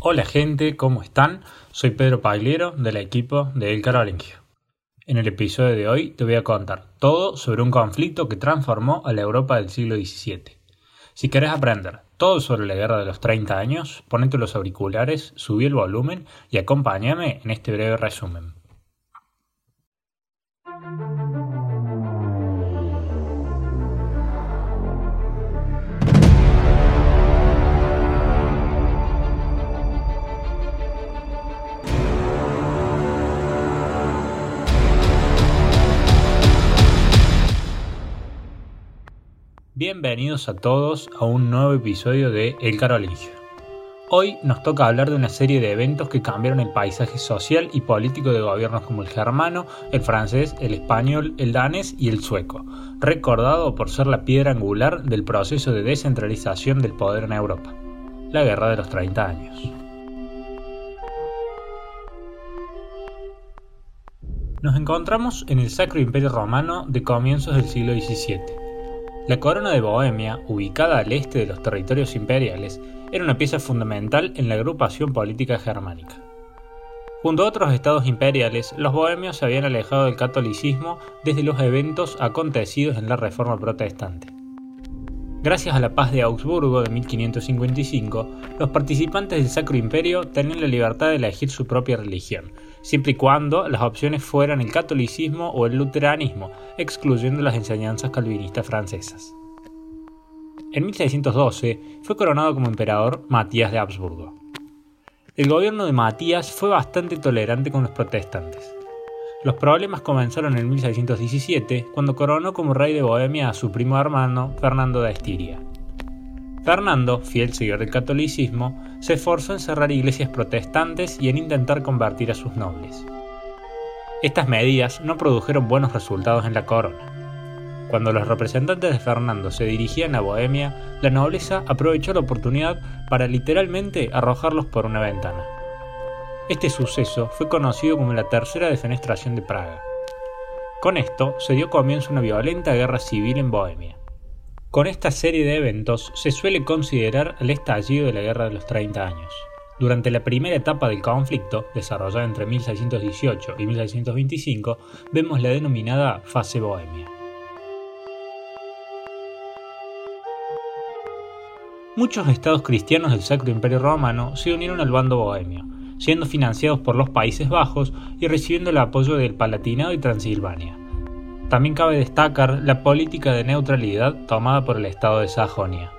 Hola gente, ¿cómo están? Soy Pedro Pagliero del equipo de El Carolingio. En el episodio de hoy te voy a contar todo sobre un conflicto que transformó a la Europa del siglo XVII. Si querés aprender todo sobre la guerra de los 30 años, ponete los auriculares, subí el volumen y acompáñame en este breve resumen. Bienvenidos a todos a un nuevo episodio de El Carolingio. Hoy nos toca hablar de una serie de eventos que cambiaron el paisaje social y político de gobiernos como el germano, el francés, el español, el danés y el sueco, recordado por ser la piedra angular del proceso de descentralización del poder en Europa, la Guerra de los 30 años. Nos encontramos en el Sacro Imperio Romano de comienzos del siglo XVII la corona de Bohemia, ubicada al este de los territorios imperiales, era una pieza fundamental en la agrupación política germánica. Junto a otros estados imperiales, los bohemios se habían alejado del catolicismo desde los eventos acontecidos en la Reforma Protestante. Gracias a la paz de Augsburgo de 1555, los participantes del Sacro Imperio tenían la libertad de elegir su propia religión, siempre y cuando las opciones fueran el catolicismo o el luteranismo, excluyendo las enseñanzas calvinistas francesas. En 1612 fue coronado como emperador Matías de Habsburgo. El gobierno de Matías fue bastante tolerante con los protestantes. Los problemas comenzaron en 1617, cuando coronó como rey de Bohemia a su primo hermano Fernando de Estiria. Fernando, fiel seguidor del catolicismo, se esforzó en cerrar iglesias protestantes y en intentar convertir a sus nobles. Estas medidas no produjeron buenos resultados en la corona. Cuando los representantes de Fernando se dirigían a Bohemia, la nobleza aprovechó la oportunidad para literalmente arrojarlos por una ventana. Este suceso fue conocido como la Tercera Defenestración de Praga. Con esto se dio comienzo una violenta guerra civil en Bohemia. Con esta serie de eventos se suele considerar el estallido de la Guerra de los 30 años. Durante la primera etapa del conflicto, desarrollada entre 1618 y 1625, vemos la denominada fase bohemia. Muchos estados cristianos del Sacro Imperio Romano se unieron al bando bohemio, siendo financiados por los Países Bajos y recibiendo el apoyo del Palatinado y Transilvania. También cabe destacar la política de neutralidad tomada por el Estado de Sajonia.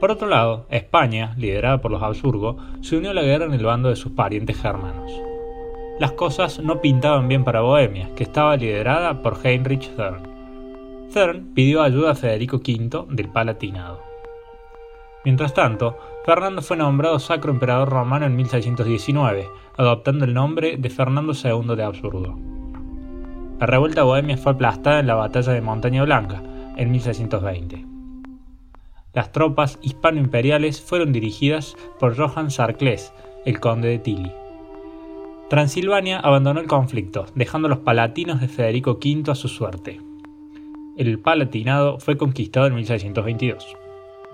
Por otro lado, España, liderada por los Habsburgo, se unió a la guerra en el bando de sus parientes germanos. Las cosas no pintaban bien para Bohemia, que estaba liderada por Heinrich Thurn. Thurn pidió ayuda a Federico V del Palatinado. Mientras tanto, Fernando fue nombrado sacro emperador romano en 1619, adoptando el nombre de Fernando II de Habsburgo. La revuelta bohemia fue aplastada en la batalla de Montaña Blanca, en 1620. Las tropas hispano-imperiales fueron dirigidas por Johann Sarkles, el conde de Tilly. Transilvania abandonó el conflicto, dejando a los palatinos de Federico V a su suerte. El palatinado fue conquistado en 1622.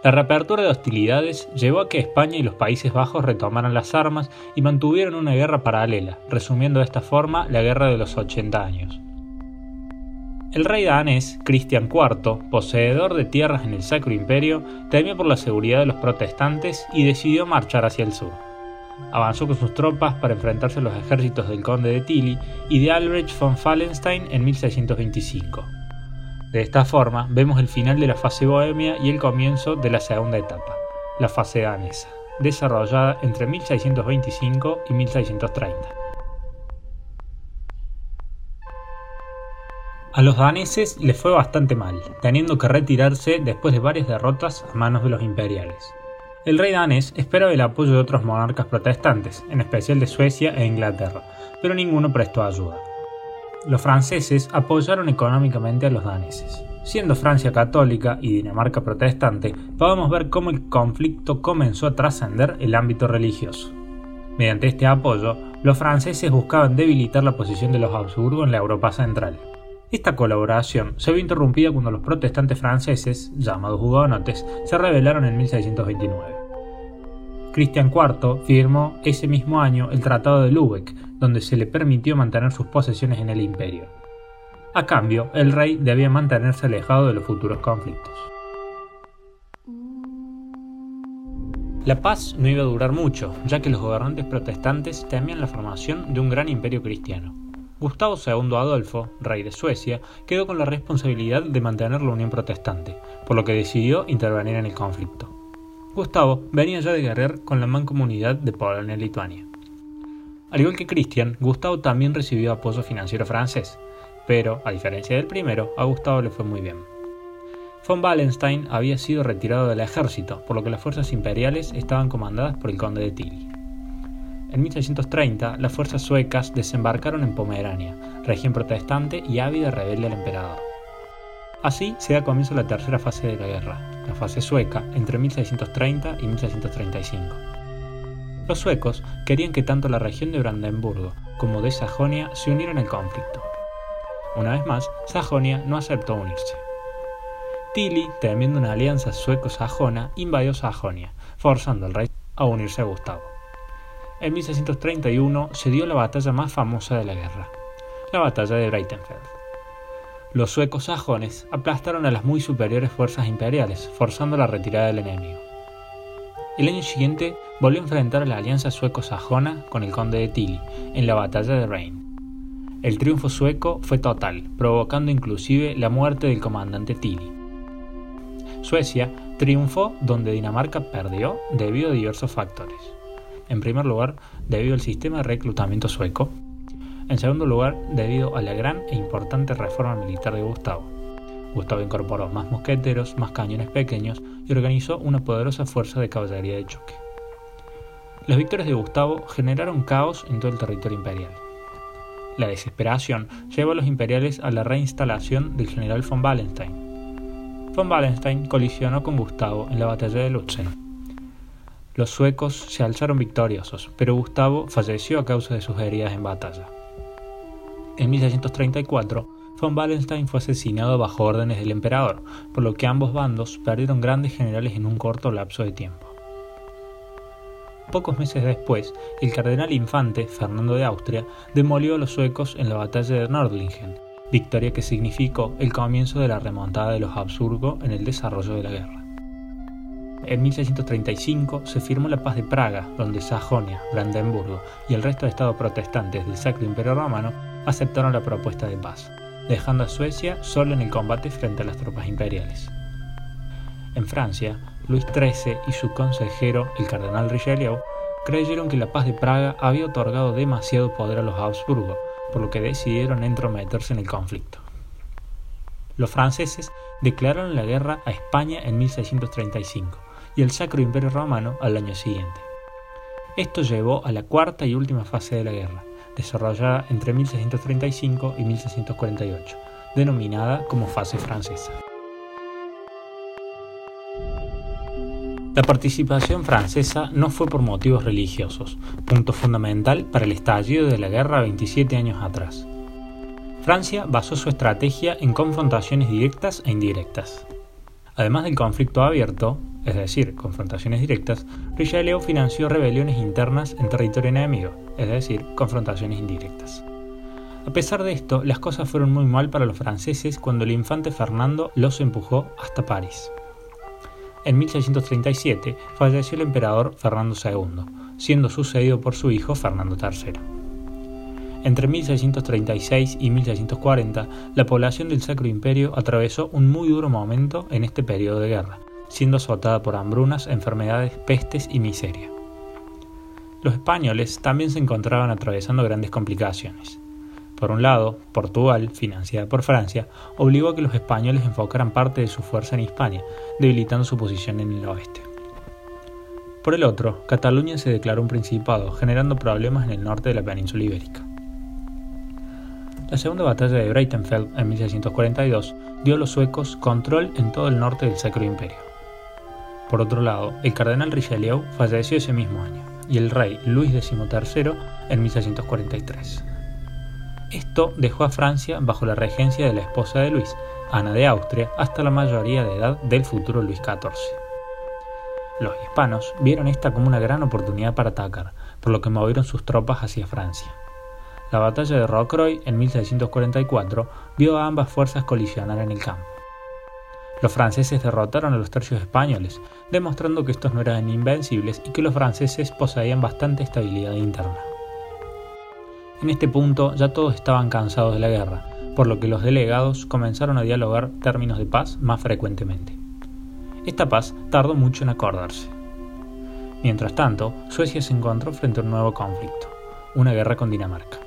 La reapertura de hostilidades llevó a que España y los Países Bajos retomaran las armas y mantuvieron una guerra paralela, resumiendo de esta forma la Guerra de los 80 años. El rey danés, Cristian IV, poseedor de tierras en el Sacro Imperio, temió por la seguridad de los protestantes y decidió marchar hacia el sur. Avanzó con sus tropas para enfrentarse a los ejércitos del conde de Tilly y de Albrecht von Fallenstein en 1625. De esta forma, vemos el final de la fase bohemia y el comienzo de la segunda etapa, la fase danesa, desarrollada entre 1625 y 1630. A los daneses les fue bastante mal, teniendo que retirarse después de varias derrotas a manos de los imperiales. El rey danés esperaba el apoyo de otros monarcas protestantes, en especial de Suecia e Inglaterra, pero ninguno prestó ayuda. Los franceses apoyaron económicamente a los daneses. Siendo Francia católica y Dinamarca protestante, podemos ver cómo el conflicto comenzó a trascender el ámbito religioso. Mediante este apoyo, los franceses buscaban debilitar la posición de los Habsburgo en la Europa central. Esta colaboración se vio interrumpida cuando los protestantes franceses, llamados hugonotes, se rebelaron en 1629. Cristian IV firmó ese mismo año el Tratado de Lübeck, donde se le permitió mantener sus posesiones en el imperio. A cambio, el rey debía mantenerse alejado de los futuros conflictos. La paz no iba a durar mucho, ya que los gobernantes protestantes temían la formación de un gran imperio cristiano. Gustavo II Adolfo, rey de Suecia, quedó con la responsabilidad de mantener la unión protestante, por lo que decidió intervenir en el conflicto. Gustavo venía ya de guerrear con la mancomunidad de Polonia y Lituania. Al igual que Cristian, Gustavo también recibió apoyo financiero francés, pero, a diferencia del primero, a Gustavo le fue muy bien. Von Wallenstein había sido retirado del ejército, por lo que las fuerzas imperiales estaban comandadas por el conde de Tilly. En 1630, las fuerzas suecas desembarcaron en Pomerania, región protestante y ávida rebelde al emperador. Así se da comienzo la tercera fase de la guerra, la fase sueca, entre 1630 y 1635. Los suecos querían que tanto la región de Brandenburgo como de Sajonia se unieran al conflicto. Una vez más, Sajonia no aceptó unirse. Tilly, temiendo una alianza sueco-sajona, invadió Sajonia, forzando al rey a unirse a Gustavo. En 1631 se dio la batalla más famosa de la guerra, la batalla de Breitenfeld. Los suecos sajones aplastaron a las muy superiores fuerzas imperiales, forzando la retirada del enemigo. El año siguiente volvió a enfrentar a la alianza sueco-sajona con el conde de Tilly en la batalla de Rhein. El triunfo sueco fue total, provocando inclusive la muerte del comandante Tilly. Suecia triunfó donde Dinamarca perdió debido a diversos factores. En primer lugar, debido al sistema de reclutamiento sueco. En segundo lugar, debido a la gran e importante reforma militar de Gustavo. Gustavo incorporó más mosqueteros, más cañones pequeños y organizó una poderosa fuerza de caballería de choque. Las victorias de Gustavo generaron caos en todo el territorio imperial. La desesperación llevó a los imperiales a la reinstalación del general von Wallenstein, von Wallenstein colisionó con Gustavo en la batalla de Lutzen. Los suecos se alzaron victoriosos, pero Gustavo falleció a causa de sus heridas en batalla. En 1634, von Wallenstein fue asesinado bajo órdenes del emperador, por lo que ambos bandos perdieron grandes generales en un corto lapso de tiempo. Pocos meses después, el cardenal infante, Fernando de Austria, demolió a los suecos en la batalla de Nordlingen, victoria que significó el comienzo de la remontada de los Habsburgo en el desarrollo de la guerra. En 1635 se firmó la Paz de Praga, donde Sajonia, Brandenburgo y el resto de estados protestantes del Sacro Imperio Romano aceptaron la propuesta de paz, dejando a Suecia solo en el combate frente a las tropas imperiales. En Francia, Luis XIII y su consejero, el cardenal Richelieu, creyeron que la paz de Praga había otorgado demasiado poder a los Habsburgo por lo que decidieron entrometerse en el conflicto. Los franceses declararon la guerra a España en 1635 y el Sacro Imperio Romano al año siguiente. Esto llevó a la cuarta y última fase de la guerra, desarrollada entre 1635 y 1648, denominada como fase francesa. La participación francesa no fue por motivos religiosos, punto fundamental para el estallido de la guerra 27 años atrás. Francia basó su estrategia en confrontaciones directas e indirectas. Además del conflicto abierto, es decir, confrontaciones directas, Richelieu financió rebeliones internas en territorio enemigo, es decir, confrontaciones indirectas. A pesar de esto, las cosas fueron muy mal para los franceses cuando el infante Fernando los empujó hasta París. En 1637 falleció el emperador Fernando II, siendo sucedido por su hijo Fernando III. Entre 1636 y 1640, la población del Sacro Imperio atravesó un muy duro momento en este periodo de guerra, siendo azotada por hambrunas, enfermedades, pestes y miseria. Los españoles también se encontraban atravesando grandes complicaciones. Por un lado, Portugal, financiada por Francia, obligó a que los españoles enfocaran parte de su fuerza en Hispania, debilitando su posición en el oeste. Por el otro, Cataluña se declaró un principado, generando problemas en el norte de la península ibérica. La segunda batalla de Breitenfeld en 1642 dio a los suecos control en todo el norte del Sacro Imperio. Por otro lado, el cardenal Richelieu falleció ese mismo año y el rey Luis XIII en 1643. Esto dejó a Francia bajo la regencia de la esposa de Luis, Ana de Austria, hasta la mayoría de edad del futuro Luis XIV. Los hispanos vieron esta como una gran oportunidad para atacar, por lo que movieron sus tropas hacia Francia. La batalla de Rocroi en 1644 vio a ambas fuerzas colisionar en el campo. Los franceses derrotaron a los tercios españoles, demostrando que estos no eran invencibles y que los franceses poseían bastante estabilidad interna. En este punto ya todos estaban cansados de la guerra, por lo que los delegados comenzaron a dialogar términos de paz más frecuentemente. Esta paz tardó mucho en acordarse. Mientras tanto, Suecia se encontró frente a un nuevo conflicto, una guerra con Dinamarca.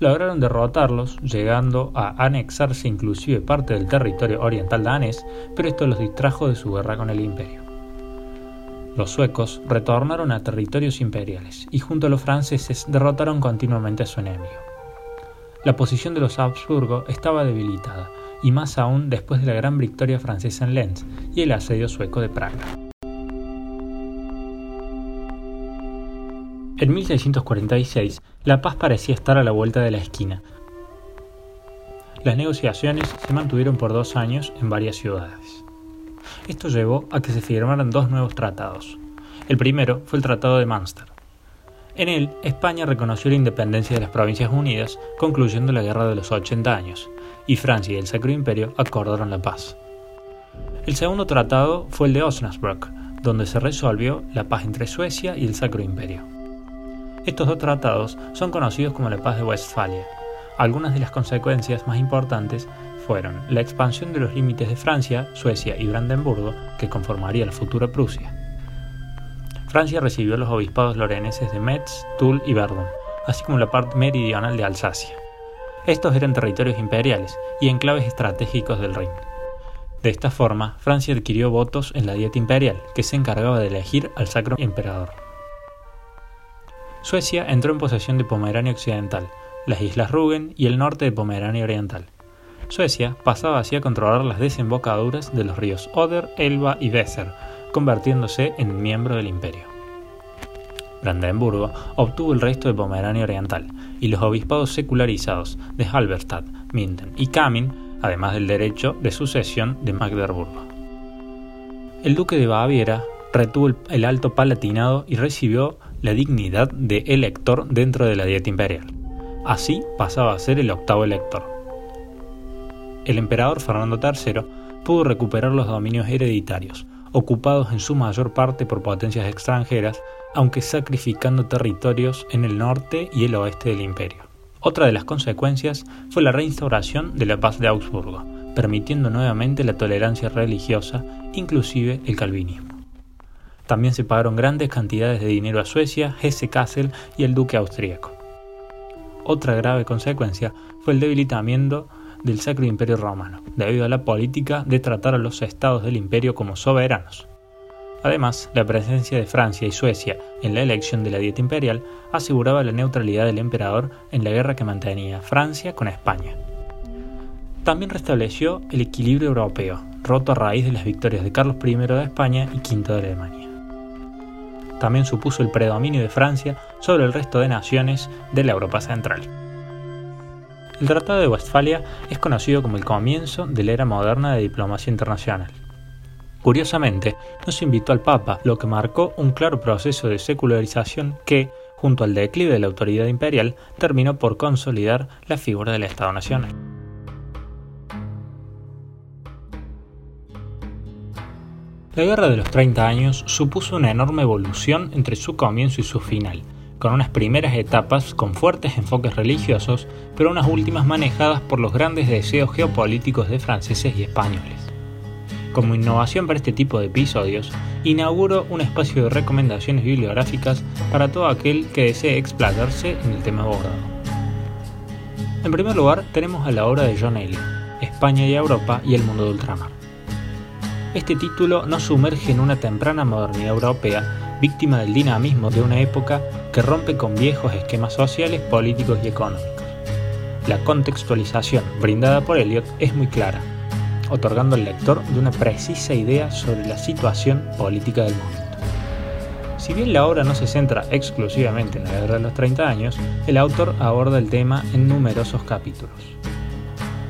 Lograron derrotarlos, llegando a anexarse inclusive parte del territorio oriental danés, pero esto los distrajo de su guerra con el imperio. Los suecos retornaron a territorios imperiales y junto a los franceses derrotaron continuamente a su enemigo. La posición de los Habsburgo estaba debilitada, y más aún después de la gran victoria francesa en Lens y el asedio sueco de Praga. En 1646, la paz parecía estar a la vuelta de la esquina. Las negociaciones se mantuvieron por dos años en varias ciudades. Esto llevó a que se firmaran dos nuevos tratados. El primero fue el Tratado de Münster. En él, España reconoció la independencia de las Provincias Unidas, concluyendo la Guerra de los 80 años, y Francia y el Sacro Imperio acordaron la paz. El segundo tratado fue el de Osnabrück, donde se resolvió la paz entre Suecia y el Sacro Imperio. Estos dos tratados son conocidos como la paz de Westfalia. Algunas de las consecuencias más importantes fueron la expansión de los límites de Francia, Suecia y Brandenburgo, que conformaría la futura Prusia. Francia recibió los obispados loreneses de Metz, Toul y Verdun, así como la parte meridional de Alsacia. Estos eran territorios imperiales y enclaves estratégicos del reino. De esta forma, Francia adquirió votos en la Dieta Imperial, que se encargaba de elegir al Sacro Emperador. Suecia entró en posesión de Pomerania Occidental, las Islas Rügen y el norte de Pomerania Oriental. Suecia pasaba así a controlar las desembocaduras de los ríos Oder, Elba y Weser, convirtiéndose en miembro del imperio. Brandenburgo obtuvo el resto de Pomerania Oriental y los obispados secularizados de Halberstadt, Minden y Kamin, además del derecho de sucesión de Magdeburgo. El duque de Baviera retuvo el alto palatinado y recibió la dignidad de elector dentro de la dieta imperial. Así pasaba a ser el octavo elector. El emperador Fernando III pudo recuperar los dominios hereditarios, ocupados en su mayor parte por potencias extranjeras, aunque sacrificando territorios en el norte y el oeste del imperio. Otra de las consecuencias fue la reinstauración de la paz de Augsburgo, permitiendo nuevamente la tolerancia religiosa, inclusive el calvinismo. También se pagaron grandes cantidades de dinero a Suecia, Hesse-Kassel y el duque austríaco. Otra grave consecuencia fue el debilitamiento del Sacro Imperio Romano, debido a la política de tratar a los estados del imperio como soberanos. Además, la presencia de Francia y Suecia en la elección de la dieta imperial aseguraba la neutralidad del emperador en la guerra que mantenía Francia con España. También restableció el equilibrio europeo, roto a raíz de las victorias de Carlos I de España y V de Alemania. También supuso el predominio de Francia sobre el resto de naciones de la Europa central. El Tratado de Westfalia es conocido como el comienzo de la era moderna de diplomacia internacional. Curiosamente, no se invitó al Papa, lo que marcó un claro proceso de secularización que, junto al declive de la autoridad imperial, terminó por consolidar la figura del Estado Nacional. La Guerra de los 30 años supuso una enorme evolución entre su comienzo y su final, con unas primeras etapas con fuertes enfoques religiosos, pero unas últimas manejadas por los grandes deseos geopolíticos de franceses y españoles. Como innovación para este tipo de episodios, inauguro un espacio de recomendaciones bibliográficas para todo aquel que desee explayarse en el tema abordado. En primer lugar, tenemos a la obra de John Elliot, España y Europa y el mundo de ultramar. Este título nos sumerge en una temprana modernidad europea víctima del dinamismo de una época que rompe con viejos esquemas sociales, políticos y económicos. La contextualización brindada por Eliot es muy clara, otorgando al lector una precisa idea sobre la situación política del momento. Si bien la obra no se centra exclusivamente en la guerra de los 30 años, el autor aborda el tema en numerosos capítulos.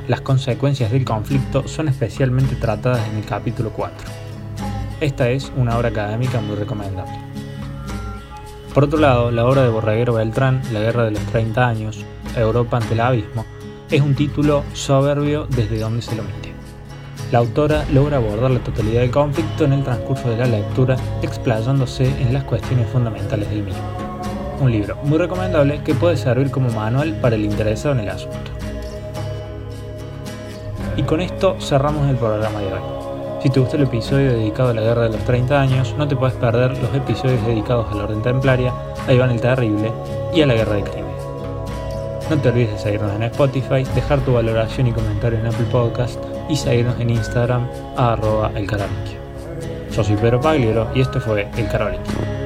Las consecuencias del conflicto son especialmente tratadas en el capítulo 4. esta es una obra académica muy recomendable. Por otro lado, la obra de Borreguero Beltrán, La Guerra de los 30 Años, Europa ante el Abismo, es un título soberbio desde donde se lo mire. La autora logra abordar la totalidad del conflicto en el transcurso de la lectura, explayándose en las cuestiones fundamentales del mismo. Un libro muy recomendable que puede servir como manual para el interesado en el asunto. Y con esto cerramos el programa de hoy. Si te gustó el episodio dedicado a la guerra de los 30 años, no te puedes perder los episodios dedicados a la Orden Templaria, a Iván el Terrible y a la Guerra de Crimea. No te olvides de seguirnos en Spotify, dejar tu valoración y comentario en Apple Podcast y seguirnos en Instagram a arroba el Yo soy Pedro Pagliero y esto fue El Carolinquio.